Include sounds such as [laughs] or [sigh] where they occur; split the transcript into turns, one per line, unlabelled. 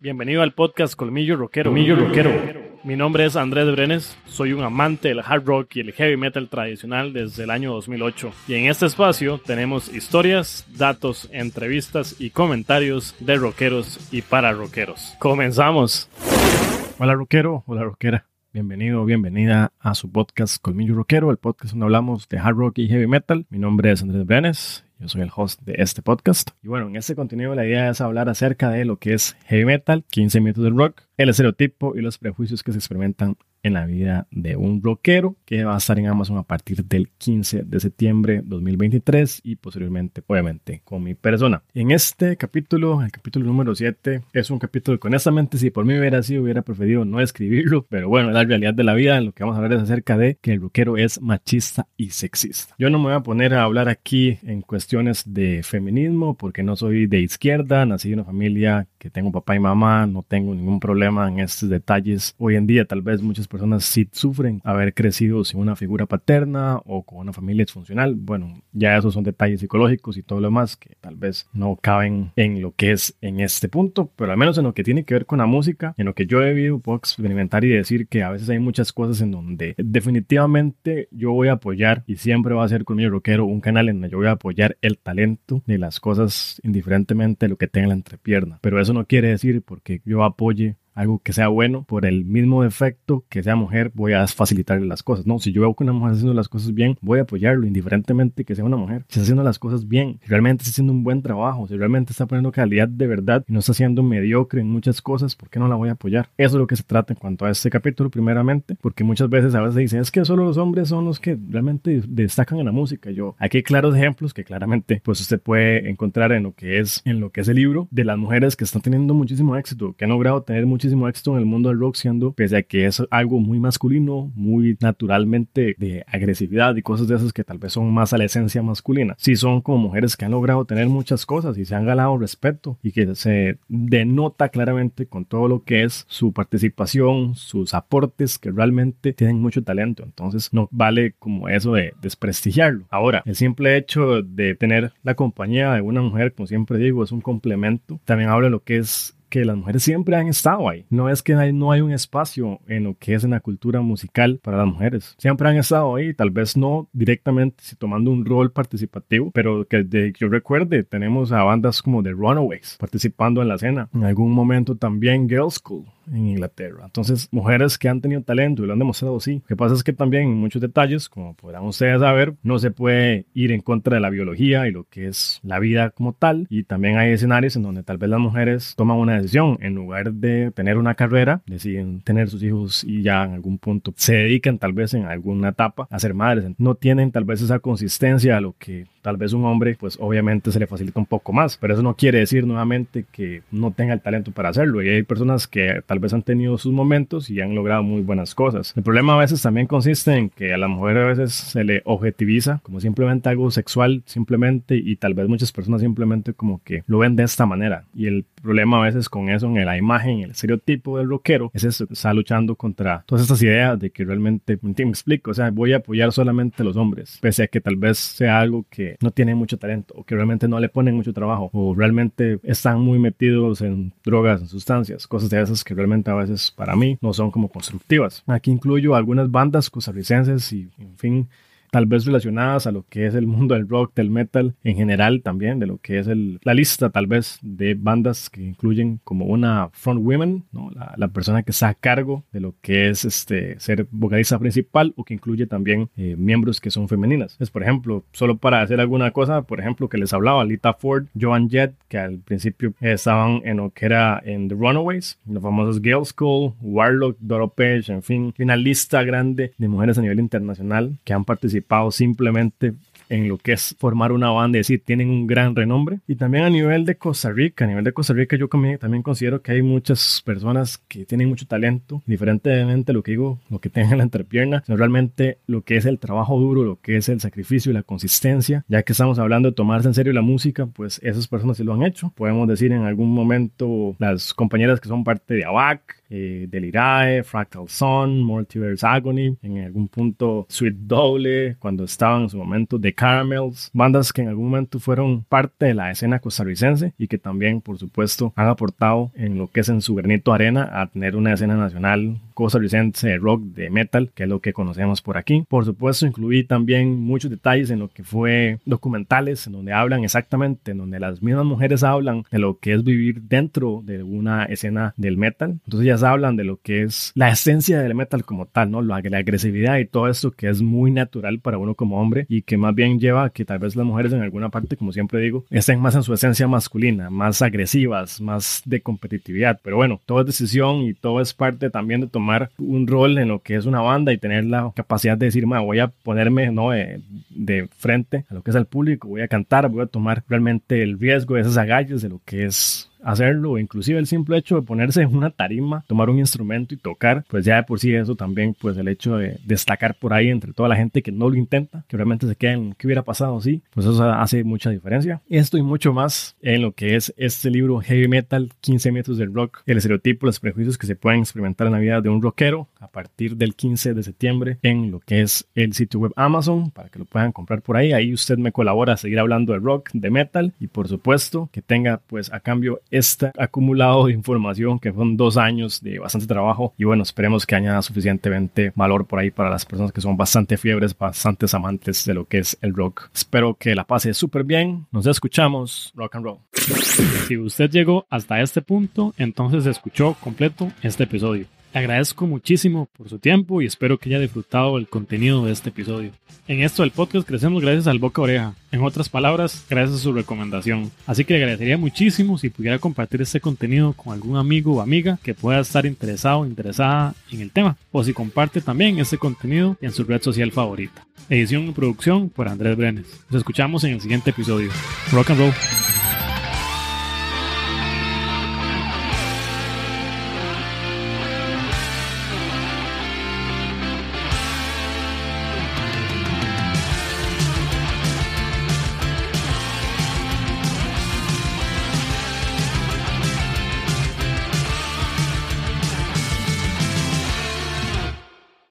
Bienvenido al podcast Colmillo Rockero. Colmillo Rockero. Mi nombre es Andrés Brenes, soy un amante del hard rock y el heavy metal tradicional desde el año 2008. Y en este espacio tenemos historias, datos, entrevistas y comentarios de rockeros y para rockeros. Comenzamos. Hola rockero, hola rockera. Bienvenido, bienvenida a su podcast Colmillo Rockero, el podcast donde hablamos de hard rock y heavy metal. Mi nombre es Andrés Brenes, yo soy el host de este podcast. Y bueno, en este contenido la idea es hablar acerca de lo que es heavy metal, 15 minutos del rock, el estereotipo y los prejuicios que se experimentan en la vida de un rockero que va a estar en Amazon a partir del 15 de septiembre 2023 y posteriormente obviamente con mi persona. En este capítulo, el capítulo número 7, es un capítulo que honestamente si por mí hubiera sido hubiera preferido no escribirlo, [laughs] pero bueno, la realidad de la vida, lo que vamos a hablar es acerca de que el rockero es machista y sexista. Yo no me voy a poner a hablar aquí en cuestiones de feminismo porque no soy de izquierda, nací en una familia que tengo papá y mamá, no tengo ningún problema en estos detalles. Hoy en día tal vez muchas personas sí sufren haber crecido sin una figura paterna o con una familia disfuncional. Bueno, ya esos son detalles psicológicos y todo lo demás que tal vez no caben en lo que es en este punto, pero al menos en lo que tiene que ver con la música, en lo que yo he vivido, puedo experimentar y decir que a veces hay muchas cosas en donde definitivamente yo voy a apoyar y siempre va a ser con mi rockero un canal en donde yo voy a apoyar el talento de las cosas indiferentemente de lo que tenga la entrepierna. Pero eso no quiere decir porque yo apoye algo que sea bueno, por el mismo defecto que sea mujer, voy a facilitarle las cosas. No, si yo veo que una mujer está haciendo las cosas bien, voy a apoyarlo, indiferentemente que sea una mujer. Si está haciendo las cosas bien, si realmente está haciendo un buen trabajo, si realmente está poniendo calidad de verdad y no está siendo mediocre en muchas cosas, ¿por qué no la voy a apoyar? Eso es lo que se trata en cuanto a este capítulo, primeramente, porque muchas veces a veces dicen, es que solo los hombres son los que realmente destacan en la música. Yo, aquí hay claros ejemplos que claramente, pues usted puede encontrar en lo que es, en lo que es el libro de las mujeres que están teniendo muchísimo éxito, que han logrado tener muchísimo muchísimo éxito en el mundo del rock, siendo, pese a que es algo muy masculino, muy naturalmente de agresividad y cosas de esas que tal vez son más a la esencia masculina. Sí son como mujeres que han logrado tener muchas cosas y se han ganado respeto y que se denota claramente con todo lo que es su participación, sus aportes, que realmente tienen mucho talento. Entonces no vale como eso de desprestigiarlo. Ahora, el simple hecho de tener la compañía de una mujer, como siempre digo, es un complemento. También habla de lo que es que las mujeres siempre han estado ahí. No es que no hay un espacio en lo que es en la cultura musical para las mujeres. Siempre han estado ahí, tal vez no directamente tomando un rol participativo, pero que de, yo recuerde, tenemos a bandas como The Runaways participando en la escena. En algún momento también Girls School en Inglaterra. Entonces, mujeres que han tenido talento y lo han demostrado sí. Lo que pasa es que también en muchos detalles, como podrán ustedes saber, no se puede ir en contra de la biología y lo que es la vida como tal. Y también hay escenarios en donde tal vez las mujeres toman una decisión. En lugar de tener una carrera, deciden tener sus hijos y ya en algún punto se dedican tal vez en alguna etapa a ser madres. No tienen tal vez esa consistencia a lo que tal vez un hombre, pues obviamente se le facilita un poco más. Pero eso no quiere decir nuevamente que no tenga el talento para hacerlo. Y hay personas que tal vez han tenido sus momentos y han logrado muy buenas cosas. El problema a veces también consiste en que a la mujer a veces se le objetiviza como simplemente algo sexual, simplemente, y tal vez muchas personas simplemente como que lo ven de esta manera. Y el problema a veces con eso, en la imagen, el estereotipo del rockero, es eso, está luchando contra todas estas ideas de que realmente, me explico, o sea, voy a apoyar solamente a los hombres, pese a que tal vez sea algo que no tiene mucho talento o que realmente no le ponen mucho trabajo o realmente están muy metidos en drogas, en sustancias, cosas de esas que realmente a veces para mí no son como constructivas. Aquí incluyo algunas bandas costarricenses y, en fin, tal vez relacionadas a lo que es el mundo del rock, del metal en general también, de lo que es el, la lista tal vez de bandas que incluyen como una front women, ¿no? la, la, persona que está a cargo de lo que es este, ser vocalista principal o que incluye también eh, miembros que son femeninas. Es por ejemplo, solo para hacer alguna cosa, por ejemplo, que les hablaba Lita Ford, Joan Jett, que al principio estaban en lo que era en The Runaways, los famosos Girls School, Warlock, Doro Page, en fin, una lista grande de mujeres a nivel internacional que han participado simplemente en lo que es formar una banda, es decir, tienen un gran renombre. Y también a nivel de Costa Rica, a nivel de Costa Rica yo también considero que hay muchas personas que tienen mucho talento, diferentemente lo que digo, lo que tengan en la entrepierna, sino realmente lo que es el trabajo duro, lo que es el sacrificio y la consistencia, ya que estamos hablando de tomarse en serio la música, pues esas personas sí lo han hecho. Podemos decir en algún momento las compañeras que son parte de ABAC, eh, Delirae, Fractal Sun, Multiverse Agony, en algún punto Sweet Doble, cuando estaban en su momento The Caramels, bandas que en algún momento fueron parte de la escena costarricense y que también, por supuesto, han aportado en lo que es en su granito arena a tener una escena nacional costarricense de rock, de metal, que es lo que conocemos por aquí. Por supuesto, incluí también muchos detalles en lo que fue documentales, en donde hablan exactamente, en donde las mismas mujeres hablan de lo que es vivir dentro de una escena del metal. Entonces ellas hablan de lo que es la esencia del metal como tal, ¿no? La, la agresividad y todo esto que es muy natural para uno como hombre y que más bien lleva a que tal vez las mujeres en alguna parte, como siempre digo, estén más en su esencia masculina, más agresivas, más de competitividad. Pero bueno, todo es decisión y todo es parte también de tomar un rol en lo que es una banda y tener la capacidad de decir, voy a ponerme ¿no? de, de, frente a lo que es el público, voy a cantar, voy a tomar realmente el riesgo de esas agallas de lo que es hacerlo, inclusive el simple hecho de ponerse en una tarima, tomar un instrumento y tocar, pues ya de por sí eso también, pues el hecho de destacar por ahí entre toda la gente que no lo intenta, que realmente se queda en qué hubiera pasado, sí, pues eso hace mucha diferencia. Esto y mucho más en lo que es este libro Heavy Metal, 15 metros del rock, el estereotipo, los prejuicios que se pueden experimentar en la vida de un rockero a partir del 15 de septiembre en lo que es el sitio web Amazon para que lo puedan comprar por ahí. Ahí usted me colabora a seguir hablando de rock, de metal y por supuesto que tenga pues a cambio este acumulado de información que fueron dos años de bastante trabajo y bueno, esperemos que añada suficientemente valor por ahí para las personas que son bastante fiebres, bastantes amantes de lo que es el rock. Espero que la pase súper bien. Nos escuchamos. Rock and roll. Si usted llegó hasta este punto, entonces escuchó completo este episodio. Agradezco muchísimo por su tiempo y espero que haya disfrutado el contenido de este episodio. En esto del podcast crecemos gracias al boca oreja. En otras palabras, gracias a su recomendación. Así que le agradecería muchísimo si pudiera compartir este contenido con algún amigo o amiga que pueda estar interesado o interesada en el tema. O si comparte también este contenido en su red social favorita. Edición y producción por Andrés Brenes. Nos escuchamos en el siguiente episodio. Rock and roll.